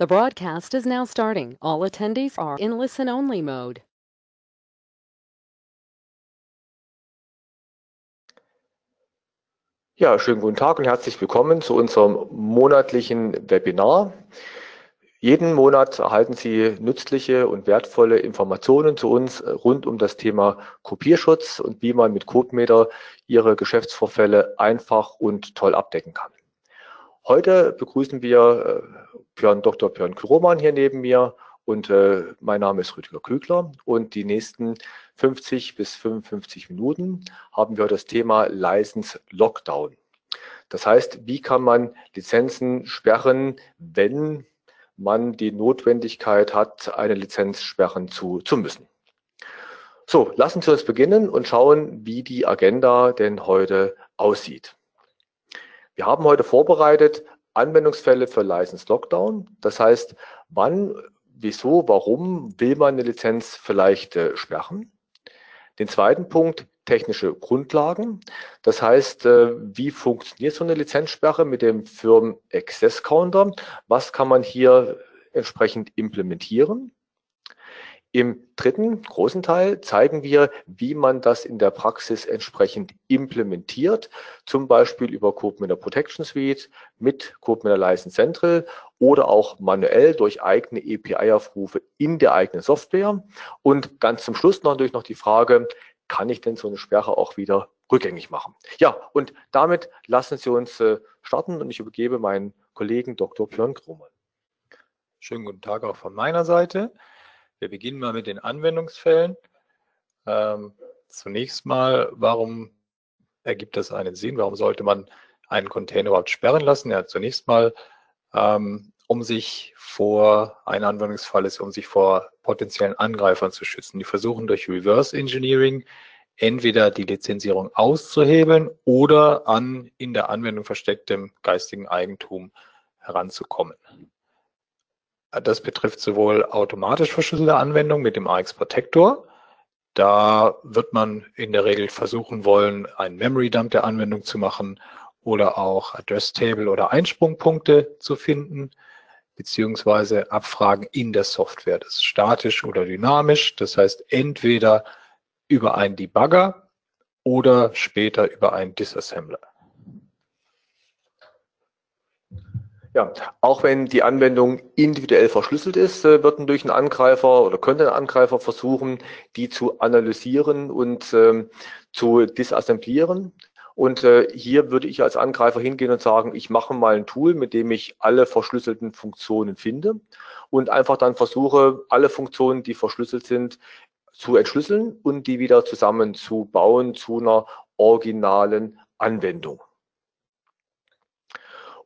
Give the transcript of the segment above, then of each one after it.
The broadcast is now starting. All attendees are in listen-only mode. Ja, schönen guten Tag und herzlich willkommen zu unserem monatlichen Webinar. Jeden Monat erhalten Sie nützliche und wertvolle Informationen zu uns rund um das Thema Kopierschutz und wie man mit CodeMeter Ihre Geschäftsvorfälle einfach und toll abdecken kann. Heute begrüßen wir äh, Björn, Dr. Björn Kroman hier neben mir und äh, mein Name ist Rüdiger Kügler und die nächsten 50 bis 55 Minuten haben wir das Thema License Lockdown. Das heißt, wie kann man Lizenzen sperren, wenn man die Notwendigkeit hat, eine Lizenz sperren zu, zu müssen. So, lassen Sie uns beginnen und schauen, wie die Agenda denn heute aussieht. Wir haben heute vorbereitet Anwendungsfälle für License Lockdown. Das heißt, wann, wieso, warum will man eine Lizenz vielleicht äh, sperren? Den zweiten Punkt, technische Grundlagen. Das heißt, äh, wie funktioniert so eine Lizenzsperre mit dem Firmen Access Counter? Was kann man hier entsprechend implementieren? Im dritten großen Teil zeigen wir, wie man das in der Praxis entsprechend implementiert, zum Beispiel über CodeMiner Protection Suite mit CodeMiner License Central oder auch manuell durch eigene API-Aufrufe in der eigenen Software. Und ganz zum Schluss natürlich noch die Frage, kann ich denn so eine Sperre auch wieder rückgängig machen? Ja, und damit lassen Sie uns äh, starten und ich übergebe meinen Kollegen Dr. Björn Krohmann. Schönen guten Tag auch von meiner Seite. Wir beginnen mal mit den Anwendungsfällen. Ähm, zunächst mal, warum ergibt das einen Sinn? Warum sollte man einen Container überhaupt sperren lassen? Ja, zunächst mal, ähm, um sich vor, ein Anwendungsfall ist, um sich vor potenziellen Angreifern zu schützen. Die versuchen durch Reverse Engineering entweder die Lizenzierung auszuhebeln oder an in der Anwendung verstecktem geistigen Eigentum heranzukommen. Das betrifft sowohl automatisch verschlüsselte Anwendungen mit dem AX Protector. Da wird man in der Regel versuchen wollen, einen Memory Dump der Anwendung zu machen oder auch Address Table oder Einsprungpunkte zu finden, beziehungsweise Abfragen in der Software. Das ist statisch oder dynamisch. Das heißt, entweder über einen Debugger oder später über einen Disassembler. Ja, auch wenn die Anwendung individuell verschlüsselt ist, äh, wird durch einen Angreifer oder könnte ein Angreifer versuchen, die zu analysieren und ähm, zu disassemblieren. Und äh, hier würde ich als Angreifer hingehen und sagen, ich mache mal ein Tool, mit dem ich alle verschlüsselten Funktionen finde und einfach dann versuche, alle Funktionen, die verschlüsselt sind, zu entschlüsseln und die wieder zusammenzubauen zu einer originalen Anwendung.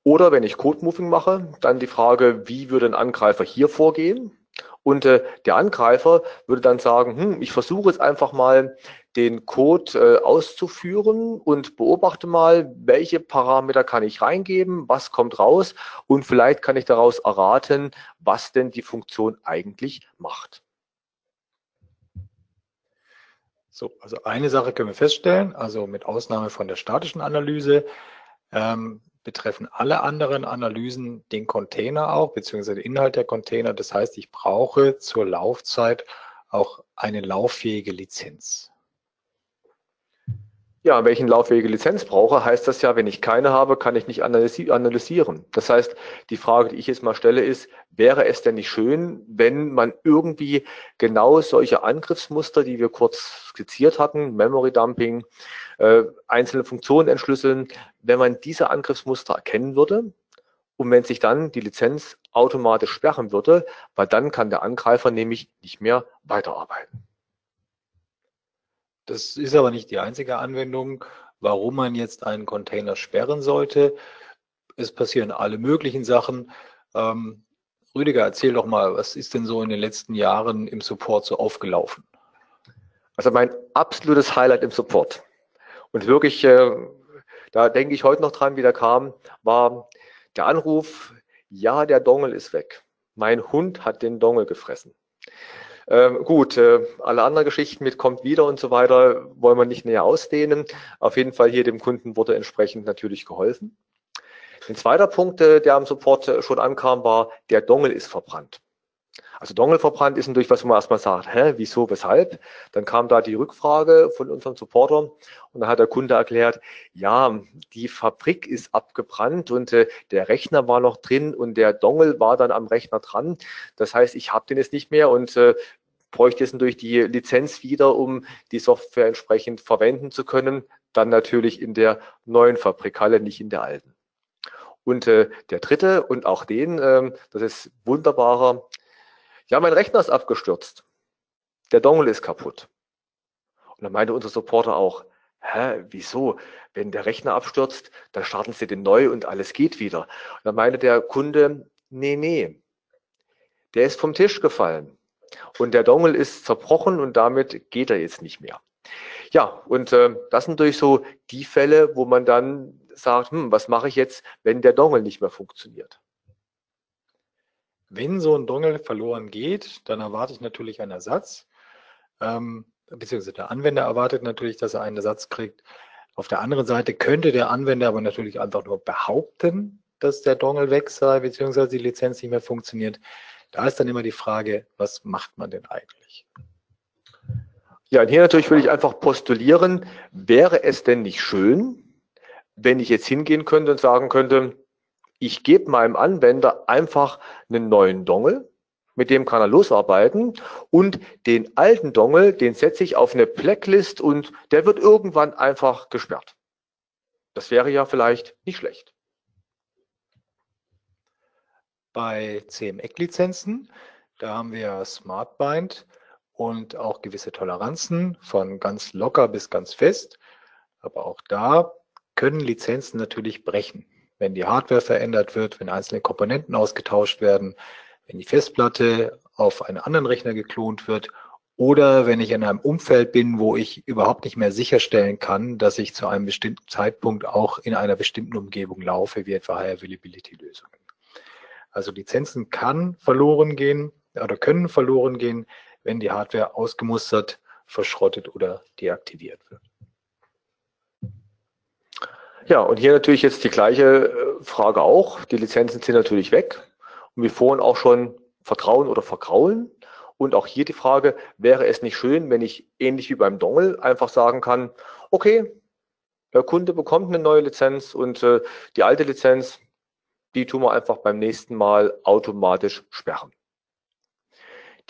Oder wenn ich Code-Moving mache, dann die Frage, wie würde ein Angreifer hier vorgehen? Und äh, der Angreifer würde dann sagen, hm, ich versuche jetzt einfach mal den Code äh, auszuführen und beobachte mal, welche Parameter kann ich reingeben, was kommt raus und vielleicht kann ich daraus erraten, was denn die Funktion eigentlich macht. So, also eine Sache können wir feststellen, also mit Ausnahme von der statischen Analyse, ähm, betreffen alle anderen Analysen den Container auch, beziehungsweise den Inhalt der Container. Das heißt, ich brauche zur Laufzeit auch eine lauffähige Lizenz. Ja, welchen lauffähige Lizenz brauche, heißt das ja, wenn ich keine habe, kann ich nicht analysieren. Das heißt, die Frage, die ich jetzt mal stelle, ist, wäre es denn nicht schön, wenn man irgendwie genau solche Angriffsmuster, die wir kurz skizziert hatten, Memory Dumping, äh, einzelne Funktionen entschlüsseln, wenn man diese Angriffsmuster erkennen würde und wenn sich dann die Lizenz automatisch sperren würde, weil dann kann der Angreifer nämlich nicht mehr weiterarbeiten. Das ist aber nicht die einzige Anwendung, warum man jetzt einen Container sperren sollte. Es passieren alle möglichen Sachen. Ähm, Rüdiger, erzähl doch mal, was ist denn so in den letzten Jahren im Support so aufgelaufen? Also mein absolutes Highlight im Support und wirklich, äh, da denke ich heute noch dran, wie der kam, war der Anruf, ja, der Dongel ist weg. Mein Hund hat den Dongel gefressen. Ähm, gut, äh, alle anderen Geschichten mit kommt wieder und so weiter wollen wir nicht näher ausdehnen. Auf jeden Fall hier dem Kunden wurde entsprechend natürlich geholfen. Ein zweiter Punkt, äh, der am Support äh, schon ankam, war, der Dongle ist verbrannt. Also Dongle verbrannt ist natürlich was, wo man erstmal sagt, hä, wieso, weshalb? Dann kam da die Rückfrage von unserem Supporter und dann hat der Kunde erklärt, ja, die Fabrik ist abgebrannt und äh, der Rechner war noch drin und der Dongle war dann am Rechner dran. Das heißt, ich habe den jetzt nicht mehr und äh, bräuchte jetzt durch die Lizenz wieder, um die Software entsprechend verwenden zu können. Dann natürlich in der neuen Fabrikhalle, nicht in der alten. Und äh, der dritte und auch den, ähm, das ist wunderbarer, ja, mein Rechner ist abgestürzt. Der Dongle ist kaputt. Und dann meinte unser Supporter auch, hä, wieso? Wenn der Rechner abstürzt, dann starten Sie den neu und alles geht wieder. Und dann meinte der Kunde, nee, nee, der ist vom Tisch gefallen. Und der Dongle ist zerbrochen und damit geht er jetzt nicht mehr. Ja, und äh, das sind natürlich so die Fälle, wo man dann sagt, hm, was mache ich jetzt, wenn der Dongle nicht mehr funktioniert? Wenn so ein Dongle verloren geht, dann erwarte ich natürlich einen Ersatz. Ähm, beziehungsweise der Anwender erwartet natürlich, dass er einen Ersatz kriegt. Auf der anderen Seite könnte der Anwender aber natürlich einfach nur behaupten, dass der Dongle weg sei, beziehungsweise die Lizenz nicht mehr funktioniert. Da ist dann immer die Frage, was macht man denn eigentlich? Ja, und hier natürlich würde ich einfach postulieren, wäre es denn nicht schön, wenn ich jetzt hingehen könnte und sagen könnte, ich gebe meinem Anwender einfach einen neuen Dongle, mit dem kann er losarbeiten und den alten Dongle, den setze ich auf eine Blacklist und der wird irgendwann einfach gesperrt. Das wäre ja vielleicht nicht schlecht. Bei CMEC-Lizenzen, da haben wir SmartBind und auch gewisse Toleranzen von ganz locker bis ganz fest. Aber auch da können Lizenzen natürlich brechen. Wenn die Hardware verändert wird, wenn einzelne Komponenten ausgetauscht werden, wenn die Festplatte auf einen anderen Rechner geklont wird oder wenn ich in einem Umfeld bin, wo ich überhaupt nicht mehr sicherstellen kann, dass ich zu einem bestimmten Zeitpunkt auch in einer bestimmten Umgebung laufe, wie etwa High Availability Lösungen. Also Lizenzen kann verloren gehen oder können verloren gehen, wenn die Hardware ausgemustert, verschrottet oder deaktiviert wird. Ja, und hier natürlich jetzt die gleiche äh, Frage auch. Die Lizenzen sind natürlich weg. Und wie vorhin auch schon Vertrauen oder Vergraulen. Und auch hier die Frage, wäre es nicht schön, wenn ich ähnlich wie beim Dongle einfach sagen kann, okay, der Kunde bekommt eine neue Lizenz und äh, die alte Lizenz, die tun wir einfach beim nächsten Mal automatisch sperren.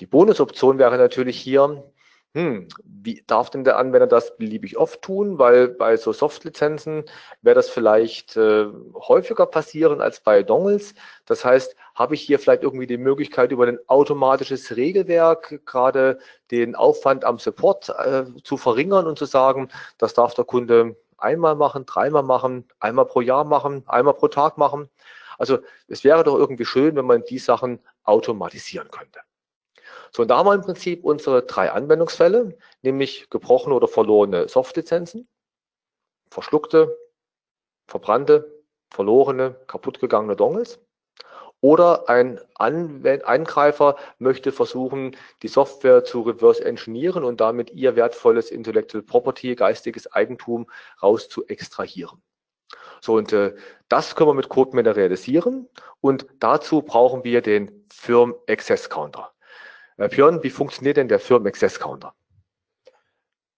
Die Bonusoption wäre natürlich hier, hm, wie darf denn der Anwender das beliebig oft tun? Weil bei so Soft-Lizenzen wäre das vielleicht äh, häufiger passieren als bei Dongles. Das heißt, habe ich hier vielleicht irgendwie die Möglichkeit, über ein automatisches Regelwerk gerade den Aufwand am Support äh, zu verringern und zu sagen, das darf der Kunde einmal machen, dreimal machen, einmal pro Jahr machen, einmal pro Tag machen. Also es wäre doch irgendwie schön, wenn man die Sachen automatisieren könnte. So, und da haben wir im Prinzip unsere drei Anwendungsfälle, nämlich gebrochene oder verlorene Softlizenzen, verschluckte, verbrannte, verlorene, kaputtgegangene Dongles. Oder ein Anwend Angreifer möchte versuchen, die Software zu reverse engineeren und damit ihr wertvolles Intellectual Property, geistiges Eigentum raus zu extrahieren. So, und äh, das können wir mit CodeMiner realisieren. Und dazu brauchen wir den Firm Access Counter. Äh, Björn, wie funktioniert denn der Firm Access Counter?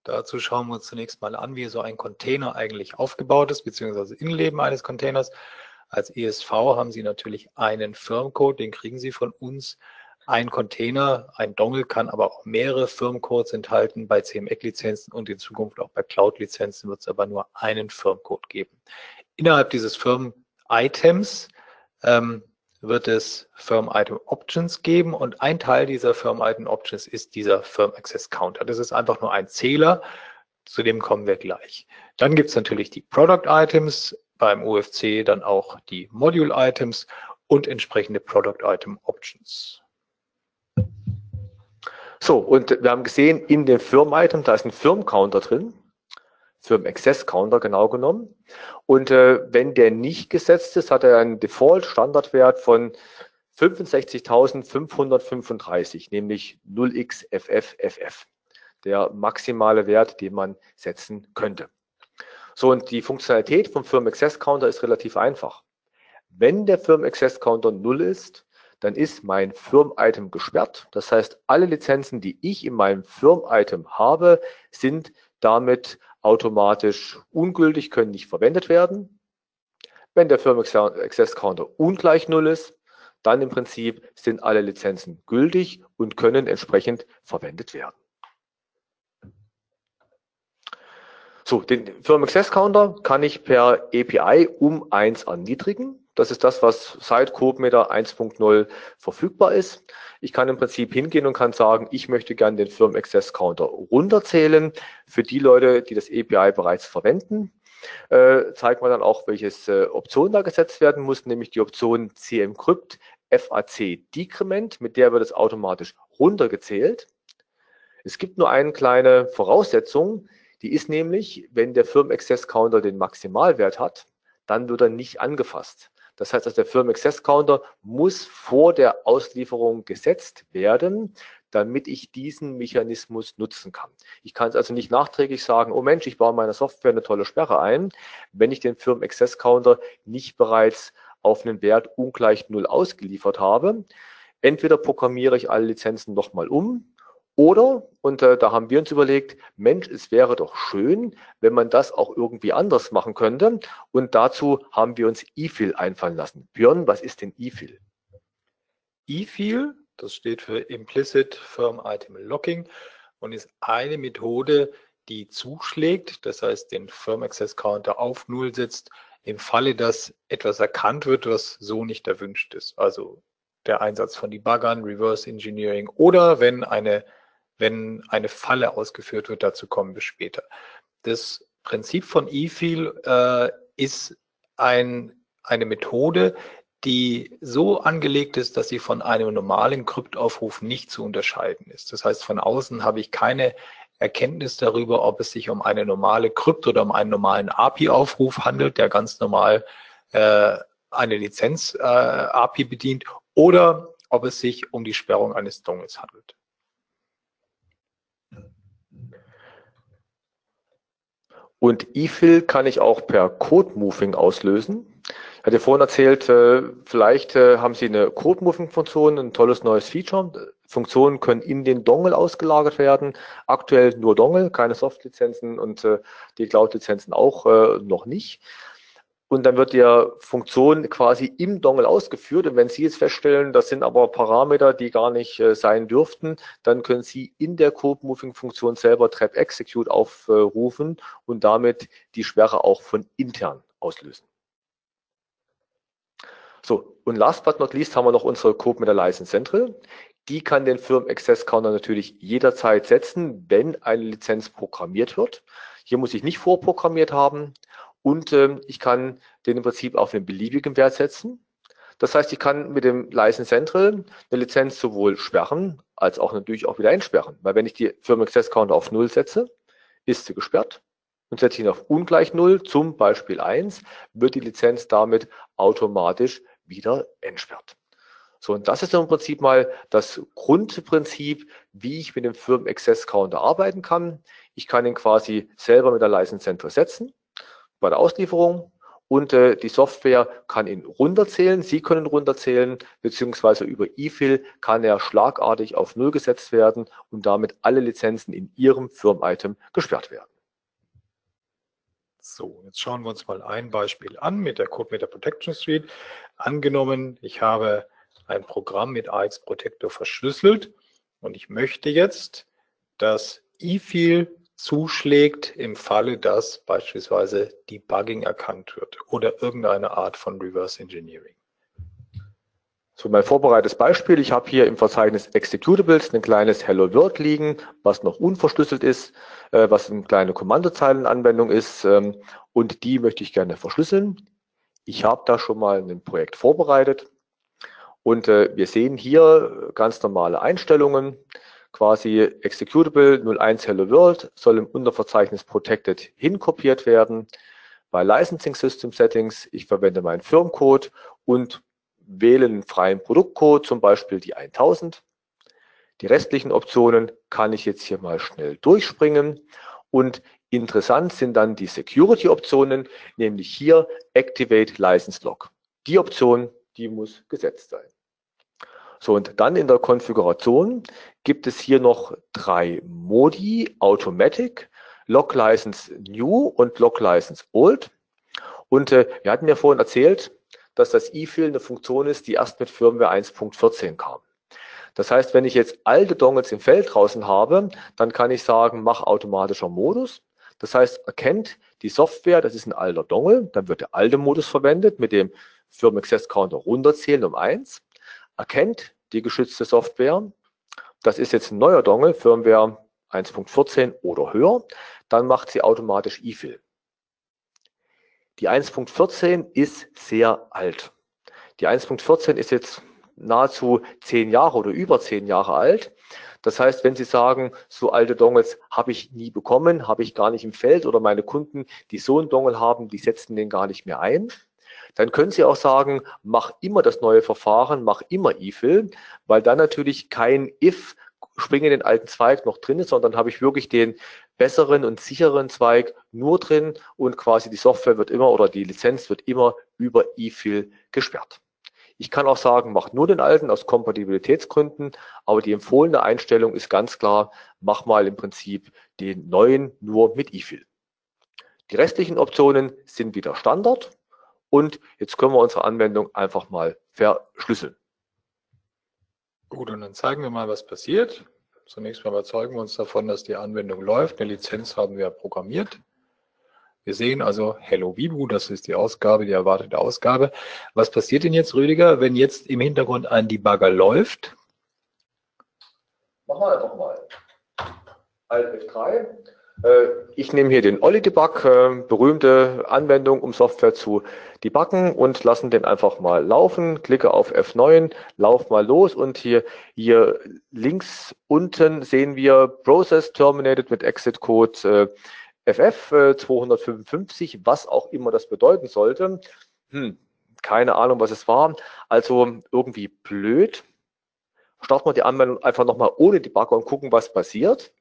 Dazu schauen wir uns zunächst mal an, wie so ein Container eigentlich aufgebaut ist, beziehungsweise Innenleben eines Containers. Als ESV haben Sie natürlich einen Firmcode, den kriegen Sie von uns. Ein Container, ein Dongle kann aber auch mehrere Firmcodes enthalten. Bei CMEC-Lizenzen und in Zukunft auch bei Cloud-Lizenzen wird es aber nur einen Firmcode geben. Innerhalb dieses Firm-Items ähm, wird es Firm Item Options geben und ein Teil dieser Firm Item Options ist dieser Firm Access Counter. Das ist einfach nur ein Zähler, zu dem kommen wir gleich. Dann gibt es natürlich die Product Items, beim UFC dann auch die Module Items und entsprechende Product Item Options. So, und wir haben gesehen, in dem Firm Item, da ist ein Firm Counter drin für Access Counter genau genommen. Und äh, wenn der nicht gesetzt ist, hat er einen Default-Standardwert von 65.535, nämlich 0xFFFF, der maximale Wert, den man setzen könnte. So, und die Funktionalität vom Firm Access Counter ist relativ einfach. Wenn der Firm Access Counter 0 ist, dann ist mein Firm-Item gesperrt. Das heißt, alle Lizenzen, die ich in meinem Firm-Item habe, sind damit automatisch ungültig, können nicht verwendet werden. Wenn der Firm Access Counter ungleich 0 ist, dann im Prinzip sind alle Lizenzen gültig und können entsprechend verwendet werden. So, den Firm Access Counter kann ich per API um 1 erniedrigen. Das ist das, was seit CodeMeter 1.0 verfügbar ist. Ich kann im Prinzip hingehen und kann sagen, ich möchte gerne den Firm Access Counter runterzählen. Für die Leute, die das API bereits verwenden, äh, zeigt man dann auch, welches äh, Option da gesetzt werden muss, nämlich die Option CMCrypt FAC Decrement, mit der wird es automatisch runtergezählt. Es gibt nur eine kleine Voraussetzung, die ist nämlich, wenn der Firm Access Counter den Maximalwert hat, dann wird er nicht angefasst. Das heißt, also der Firm Access Counter muss vor der Auslieferung gesetzt werden, damit ich diesen Mechanismus nutzen kann. Ich kann es also nicht nachträglich sagen, oh Mensch, ich baue meiner Software eine tolle Sperre ein, wenn ich den Firm Access Counter nicht bereits auf einen Wert ungleich null ausgeliefert habe. Entweder programmiere ich alle Lizenzen nochmal um oder, und äh, da haben wir uns überlegt, Mensch, es wäre doch schön, wenn man das auch irgendwie anders machen könnte. Und dazu haben wir uns IFIL einfallen lassen. Björn, was ist denn IFIL? IFIL, das steht für Implicit Firm Item Locking und ist eine Methode, die zuschlägt, das heißt den Firm Access Counter auf Null setzt, im Falle, dass etwas erkannt wird, was so nicht erwünscht ist. Also der Einsatz von Debuggern, Reverse Engineering oder wenn eine wenn eine Falle ausgeführt wird. Dazu kommen wir später. Das Prinzip von eFeel äh, ist ein, eine Methode, die so angelegt ist, dass sie von einem normalen Kryptaufruf nicht zu unterscheiden ist. Das heißt, von außen habe ich keine Erkenntnis darüber, ob es sich um eine normale Krypt oder um einen normalen API-Aufruf handelt, der ganz normal äh, eine Lizenz-API äh, bedient, oder ob es sich um die Sperrung eines Dongles handelt. Und eFill kann ich auch per Code-Moving auslösen. Ich hatte vorhin erzählt, äh, vielleicht äh, haben Sie eine Code-Moving-Funktion, ein tolles neues Feature. Funktionen können in den Dongle ausgelagert werden. Aktuell nur Dongle, keine Soft-Lizenzen und äh, die Cloud-Lizenzen auch noch nicht und dann wird die Funktion quasi im Dongle ausgeführt. Und wenn Sie jetzt feststellen, das sind aber Parameter, die gar nicht äh, sein dürften, dann können Sie in der Code-Moving-Funktion selber Trap Execute aufrufen und damit die Sperre auch von intern auslösen. So, und last but not least haben wir noch unsere Code mit der License Central. Die kann den Firm Access Counter natürlich jederzeit setzen, wenn eine Lizenz programmiert wird. Hier muss ich nicht vorprogrammiert haben. Und ähm, ich kann den im Prinzip auf einen beliebigen Wert setzen. Das heißt, ich kann mit dem License Central eine Lizenz sowohl sperren, als auch natürlich auch wieder entsperren. Weil wenn ich die Firma Access Counter auf 0 setze, ist sie gesperrt. Und setze ich ihn auf ungleich 0, zum Beispiel 1, wird die Lizenz damit automatisch wieder entsperrt. So, und das ist im Prinzip mal das Grundprinzip, wie ich mit dem Firmen Access Counter arbeiten kann. Ich kann ihn quasi selber mit der License Central setzen bei der Auslieferung und äh, die Software kann ihn runterzählen, Sie können runterzählen, beziehungsweise über eFill kann er schlagartig auf Null gesetzt werden und damit alle Lizenzen in Ihrem Firm-Item gesperrt werden. So, jetzt schauen wir uns mal ein Beispiel an mit der CodeMeter Protection Suite. Angenommen, ich habe ein Programm mit AX Protector verschlüsselt und ich möchte jetzt, dass eFill zuschlägt im Falle, dass beispielsweise Debugging erkannt wird oder irgendeine Art von Reverse Engineering. So, mein vorbereitetes Beispiel. Ich habe hier im Verzeichnis Executables ein kleines Hello World liegen, was noch unverschlüsselt ist, äh, was eine kleine Kommandozeilenanwendung ist ähm, und die möchte ich gerne verschlüsseln. Ich habe da schon mal ein Projekt vorbereitet und äh, wir sehen hier ganz normale Einstellungen quasi Executable 01 Hello World soll im Unterverzeichnis Protected hinkopiert werden. Bei Licensing System Settings, ich verwende meinen Firmcode und wähle einen freien Produktcode, zum Beispiel die 1000. Die restlichen Optionen kann ich jetzt hier mal schnell durchspringen. Und interessant sind dann die Security-Optionen, nämlich hier Activate License Lock. Die Option, die muss gesetzt sein. So, und dann in der Konfiguration gibt es hier noch drei Modi, Automatic, Lock License New und Lock License Old. Und äh, wir hatten ja vorhin erzählt, dass das E-Fill eine Funktion ist, die erst mit Firmware 1.14 kam. Das heißt, wenn ich jetzt alte Dongles im Feld draußen habe, dann kann ich sagen, mach automatischer Modus. Das heißt, erkennt die Software, das ist ein alter Dongle, dann wird der alte Modus verwendet mit dem Firm Access Counter runterzählen um eins, erkennt die geschützte Software, das ist jetzt ein neuer Dongle, Firmware 1.14 oder höher, dann macht sie automatisch E-Fill. Die 1.14 ist sehr alt. Die 1.14 ist jetzt nahezu zehn Jahre oder über zehn Jahre alt. Das heißt, wenn Sie sagen, so alte Dongles habe ich nie bekommen, habe ich gar nicht im Feld oder meine Kunden, die so einen Dongle haben, die setzen den gar nicht mehr ein, dann können Sie auch sagen, mach immer das neue Verfahren, mach immer E-Fill, weil dann natürlich kein if springe in den alten Zweig noch drin ist, sondern habe ich wirklich den besseren und sicheren Zweig nur drin und quasi die Software wird immer oder die Lizenz wird immer über eFill gesperrt. Ich kann auch sagen, mach nur den alten aus Kompatibilitätsgründen, aber die empfohlene Einstellung ist ganz klar, mach mal im Prinzip den neuen nur mit eFill. Die restlichen Optionen sind wieder Standard und jetzt können wir unsere Anwendung einfach mal verschlüsseln. Gut, und dann zeigen wir mal, was passiert. Zunächst mal überzeugen wir uns davon, dass die Anwendung läuft. Eine Lizenz haben wir programmiert. Wir sehen also Hello Vibu, das ist die Ausgabe, die erwartete Ausgabe. Was passiert denn jetzt, Rüdiger, wenn jetzt im Hintergrund ein Debugger läuft? Machen wir einfach mal. Alt F3 äh, ich nehme hier den Olli Debug, äh, berühmte Anwendung, um Software zu debuggen und lassen den einfach mal laufen. Klicke auf F9, lauf mal los und hier, hier links unten sehen wir Process Terminated mit Exit Code FF 255, was auch immer das bedeuten sollte. Hm, keine Ahnung, was es war. Also irgendwie blöd. Starten wir die Anwendung einfach nochmal ohne Debugger und gucken, was passiert.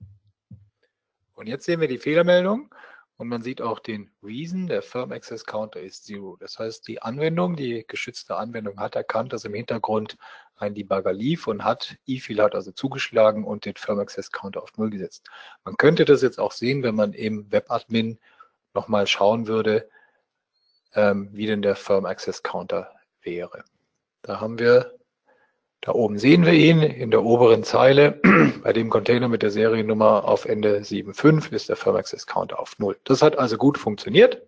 Und jetzt sehen wir die Fehlermeldung und man sieht auch den Reason, der Firm Access Counter ist Zero. Das heißt, die Anwendung, die geschützte Anwendung hat erkannt, dass im Hintergrund ein Debugger lief und hat, eFill hat also zugeschlagen und den Firm Access Counter auf Null gesetzt. Man könnte das jetzt auch sehen, wenn man im Webadmin nochmal schauen würde, ähm, wie denn der Firm Access Counter wäre. Da haben wir da oben sehen wir ihn in der oberen Zeile. Bei dem Container mit der Seriennummer auf Ende 7.5 ist der Firm Access Counter auf 0. Das hat also gut funktioniert.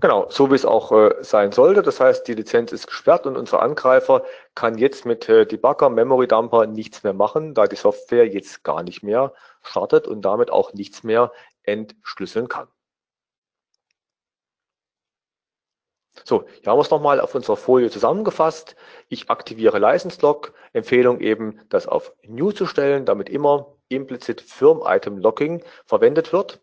Genau, so wie es auch äh, sein sollte. Das heißt, die Lizenz ist gesperrt und unser Angreifer kann jetzt mit äh, Debugger, Memory Dumper nichts mehr machen, da die Software jetzt gar nicht mehr startet und damit auch nichts mehr entschlüsseln kann. So, hier haben wir es nochmal auf unserer Folie zusammengefasst. Ich aktiviere License Lock. Empfehlung eben, das auf New zu stellen, damit immer implizit Firm Item Locking verwendet wird.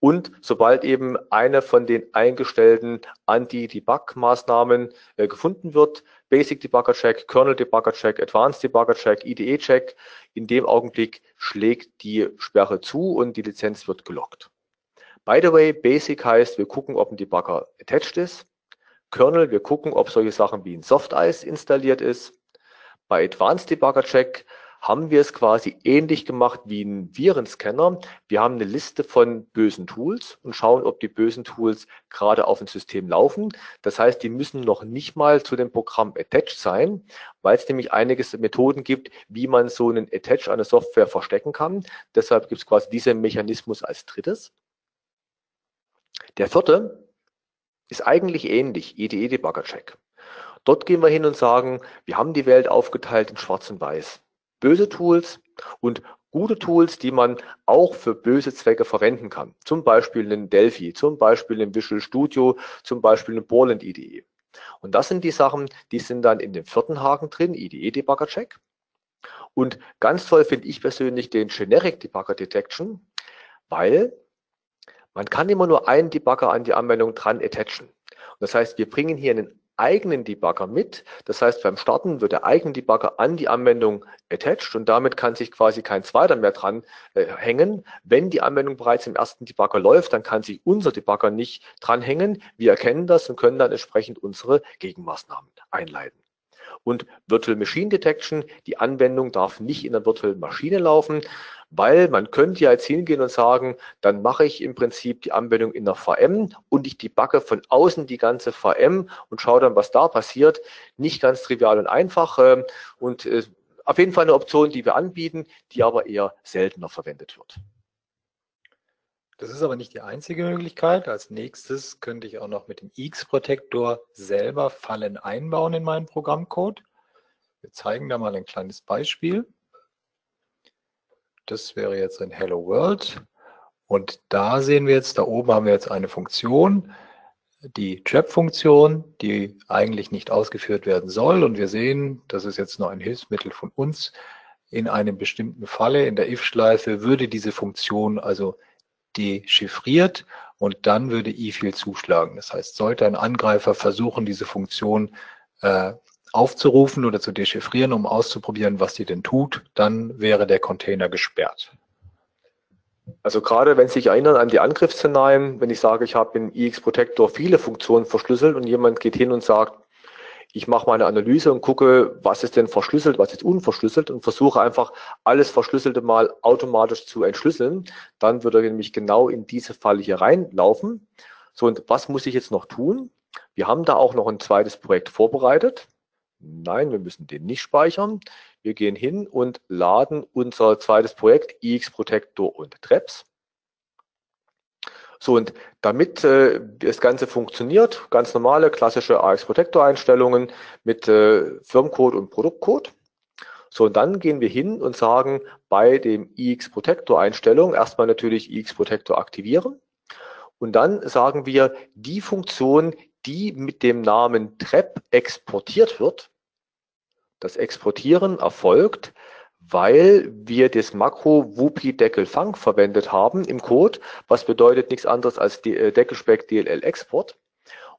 Und sobald eben eine von den eingestellten Anti-Debug-Maßnahmen äh, gefunden wird, Basic Debugger Check, Kernel Debugger Check, Advanced Debugger Check, IDE Check, in dem Augenblick schlägt die Sperre zu und die Lizenz wird gelockt. By the way, Basic heißt, wir gucken, ob ein Debugger attached ist. Kernel. Wir gucken, ob solche Sachen wie ein Softice installiert ist. Bei Advanced Debugger Check haben wir es quasi ähnlich gemacht wie ein Virenscanner. Wir haben eine Liste von bösen Tools und schauen, ob die bösen Tools gerade auf dem System laufen. Das heißt, die müssen noch nicht mal zu dem Programm attached sein, weil es nämlich einige Methoden gibt, wie man so einen Attach an der Software verstecken kann. Deshalb gibt es quasi diesen Mechanismus als drittes. Der vierte ist eigentlich ähnlich, IDE Debugger Check. Dort gehen wir hin und sagen, wir haben die Welt aufgeteilt in schwarz und weiß. Böse Tools und gute Tools, die man auch für böse Zwecke verwenden kann. Zum Beispiel in Delphi, zum Beispiel in Visual Studio, zum Beispiel in Borland IDE. Und das sind die Sachen, die sind dann in dem vierten Haken drin, IDE Debugger Check. Und ganz toll finde ich persönlich den Generic Debugger Detection, weil man kann immer nur einen Debugger an die Anwendung dran attachen. Und das heißt, wir bringen hier einen eigenen Debugger mit. Das heißt, beim Starten wird der eigene Debugger an die Anwendung attached und damit kann sich quasi kein zweiter mehr dran äh, hängen. Wenn die Anwendung bereits im ersten Debugger läuft, dann kann sich unser Debugger nicht dranhängen. Wir erkennen das und können dann entsprechend unsere Gegenmaßnahmen einleiten. Und Virtual Machine Detection, die Anwendung darf nicht in der Virtual Maschine laufen, weil man könnte ja jetzt hingehen und sagen, dann mache ich im Prinzip die Anwendung in der VM und ich debugge von außen die ganze VM und schaue dann, was da passiert. Nicht ganz trivial und einfach ähm, und äh, auf jeden Fall eine Option, die wir anbieten, die aber eher seltener verwendet wird. Das ist aber nicht die einzige Möglichkeit. Als nächstes könnte ich auch noch mit dem X-Protektor selber Fallen einbauen in meinen Programmcode. Wir zeigen da mal ein kleines Beispiel. Das wäre jetzt ein Hello World. Und da sehen wir jetzt, da oben haben wir jetzt eine Funktion, die Trap-Funktion, die eigentlich nicht ausgeführt werden soll. Und wir sehen, das ist jetzt noch ein Hilfsmittel von uns. In einem bestimmten Falle, in der if-Schleife, würde diese Funktion also dechiffriert und dann würde IFIL zuschlagen. Das heißt, sollte ein Angreifer versuchen, diese Funktion äh, aufzurufen oder zu dechiffrieren, um auszuprobieren, was die denn tut, dann wäre der Container gesperrt. Also gerade wenn Sie sich erinnern an die Angriffsszenarien, wenn ich sage, ich habe in IX Protector viele Funktionen verschlüsselt und jemand geht hin und sagt, ich mache meine Analyse und gucke, was ist denn verschlüsselt, was ist unverschlüsselt und versuche einfach alles Verschlüsselte mal automatisch zu entschlüsseln, dann würde er nämlich genau in diese Falle hier reinlaufen. So, und was muss ich jetzt noch tun? Wir haben da auch noch ein zweites Projekt vorbereitet. Nein, wir müssen den nicht speichern. Wir gehen hin und laden unser zweites Projekt IX Protector und Traps. So, und damit äh, das Ganze funktioniert, ganz normale klassische AX Protector Einstellungen mit äh, Firmcode und Produktcode. So, und dann gehen wir hin und sagen bei dem IX Protector Einstellung erstmal natürlich IX Protector aktivieren. Und dann sagen wir die Funktion, die mit dem Namen Trap exportiert wird, das Exportieren erfolgt, weil wir das Makro Wupi Deckel Fang verwendet haben im Code, was bedeutet nichts anderes als äh, Deckelspeck DLL Export.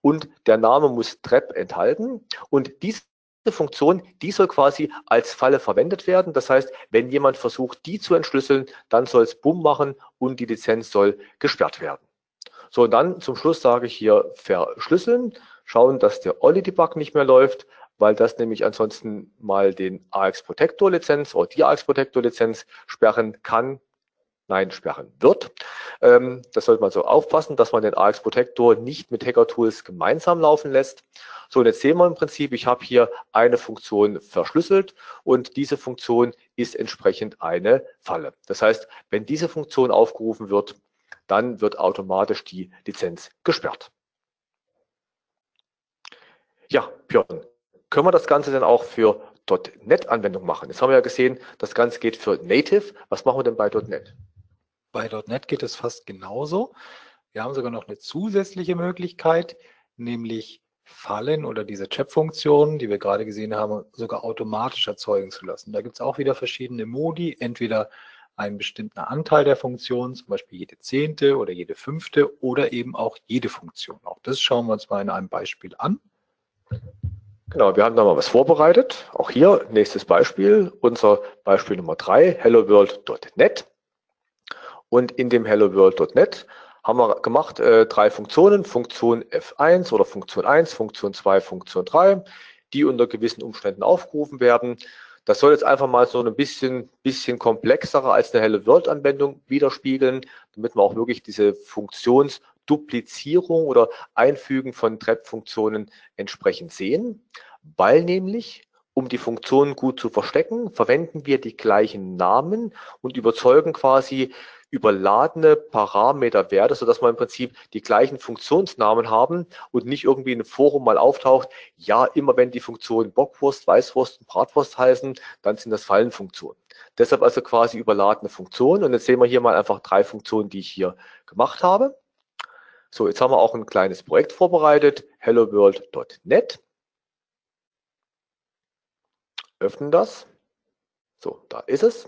Und der Name muss Trap enthalten. Und diese Funktion, die soll quasi als Falle verwendet werden. Das heißt, wenn jemand versucht, die zu entschlüsseln, dann soll es Bumm machen und die Lizenz soll gesperrt werden. So, und dann zum Schluss sage ich hier verschlüsseln, schauen, dass der Olli-Debug nicht mehr läuft, weil das nämlich ansonsten mal den AX Protector Lizenz oder die AX Protector Lizenz sperren kann, nein, sperren wird. Ähm, das sollte man so aufpassen, dass man den AX Protector nicht mit Hacker Tools gemeinsam laufen lässt. So, und jetzt sehen wir im Prinzip, ich habe hier eine Funktion verschlüsselt und diese Funktion ist entsprechend eine Falle. Das heißt, wenn diese Funktion aufgerufen wird, dann wird automatisch die Lizenz gesperrt. Ja, Björn, können wir das Ganze dann auch für .NET-Anwendung machen? Jetzt haben wir ja gesehen, das Ganze geht für Native. Was machen wir denn bei .NET? Bei .NET geht es fast genauso. Wir haben sogar noch eine zusätzliche Möglichkeit, nämlich Fallen oder diese Chat-Funktionen, die wir gerade gesehen haben, sogar automatisch erzeugen zu lassen. Da gibt es auch wieder verschiedene Modi, entweder einen bestimmten Anteil der Funktion, zum Beispiel jede zehnte oder jede fünfte oder eben auch jede Funktion. Auch das schauen wir uns mal in einem Beispiel an. Genau, wir haben da mal was vorbereitet. Auch hier nächstes Beispiel, unser Beispiel Nummer drei, helloworld.net. Und in dem helloworld.net haben wir gemacht äh, drei Funktionen, Funktion F1 oder Funktion 1, Funktion 2, Funktion 3, die unter gewissen Umständen aufgerufen werden. Das soll jetzt einfach mal so ein bisschen, bisschen komplexere als eine Hello World Anwendung widerspiegeln, damit wir auch wirklich diese Funktions- Duplizierung oder Einfügen von Trap-Funktionen entsprechend sehen, weil nämlich um die Funktionen gut zu verstecken, verwenden wir die gleichen Namen und überzeugen quasi überladene Parameterwerte, sodass wir im Prinzip die gleichen Funktionsnamen haben und nicht irgendwie in einem Forum mal auftaucht, ja, immer wenn die Funktionen Bockwurst, Weißwurst und Bratwurst heißen, dann sind das Fallenfunktionen. Deshalb also quasi überladene Funktionen. Und jetzt sehen wir hier mal einfach drei Funktionen, die ich hier gemacht habe. So, jetzt haben wir auch ein kleines Projekt vorbereitet, helloworld.net. Öffnen das. So, da ist es.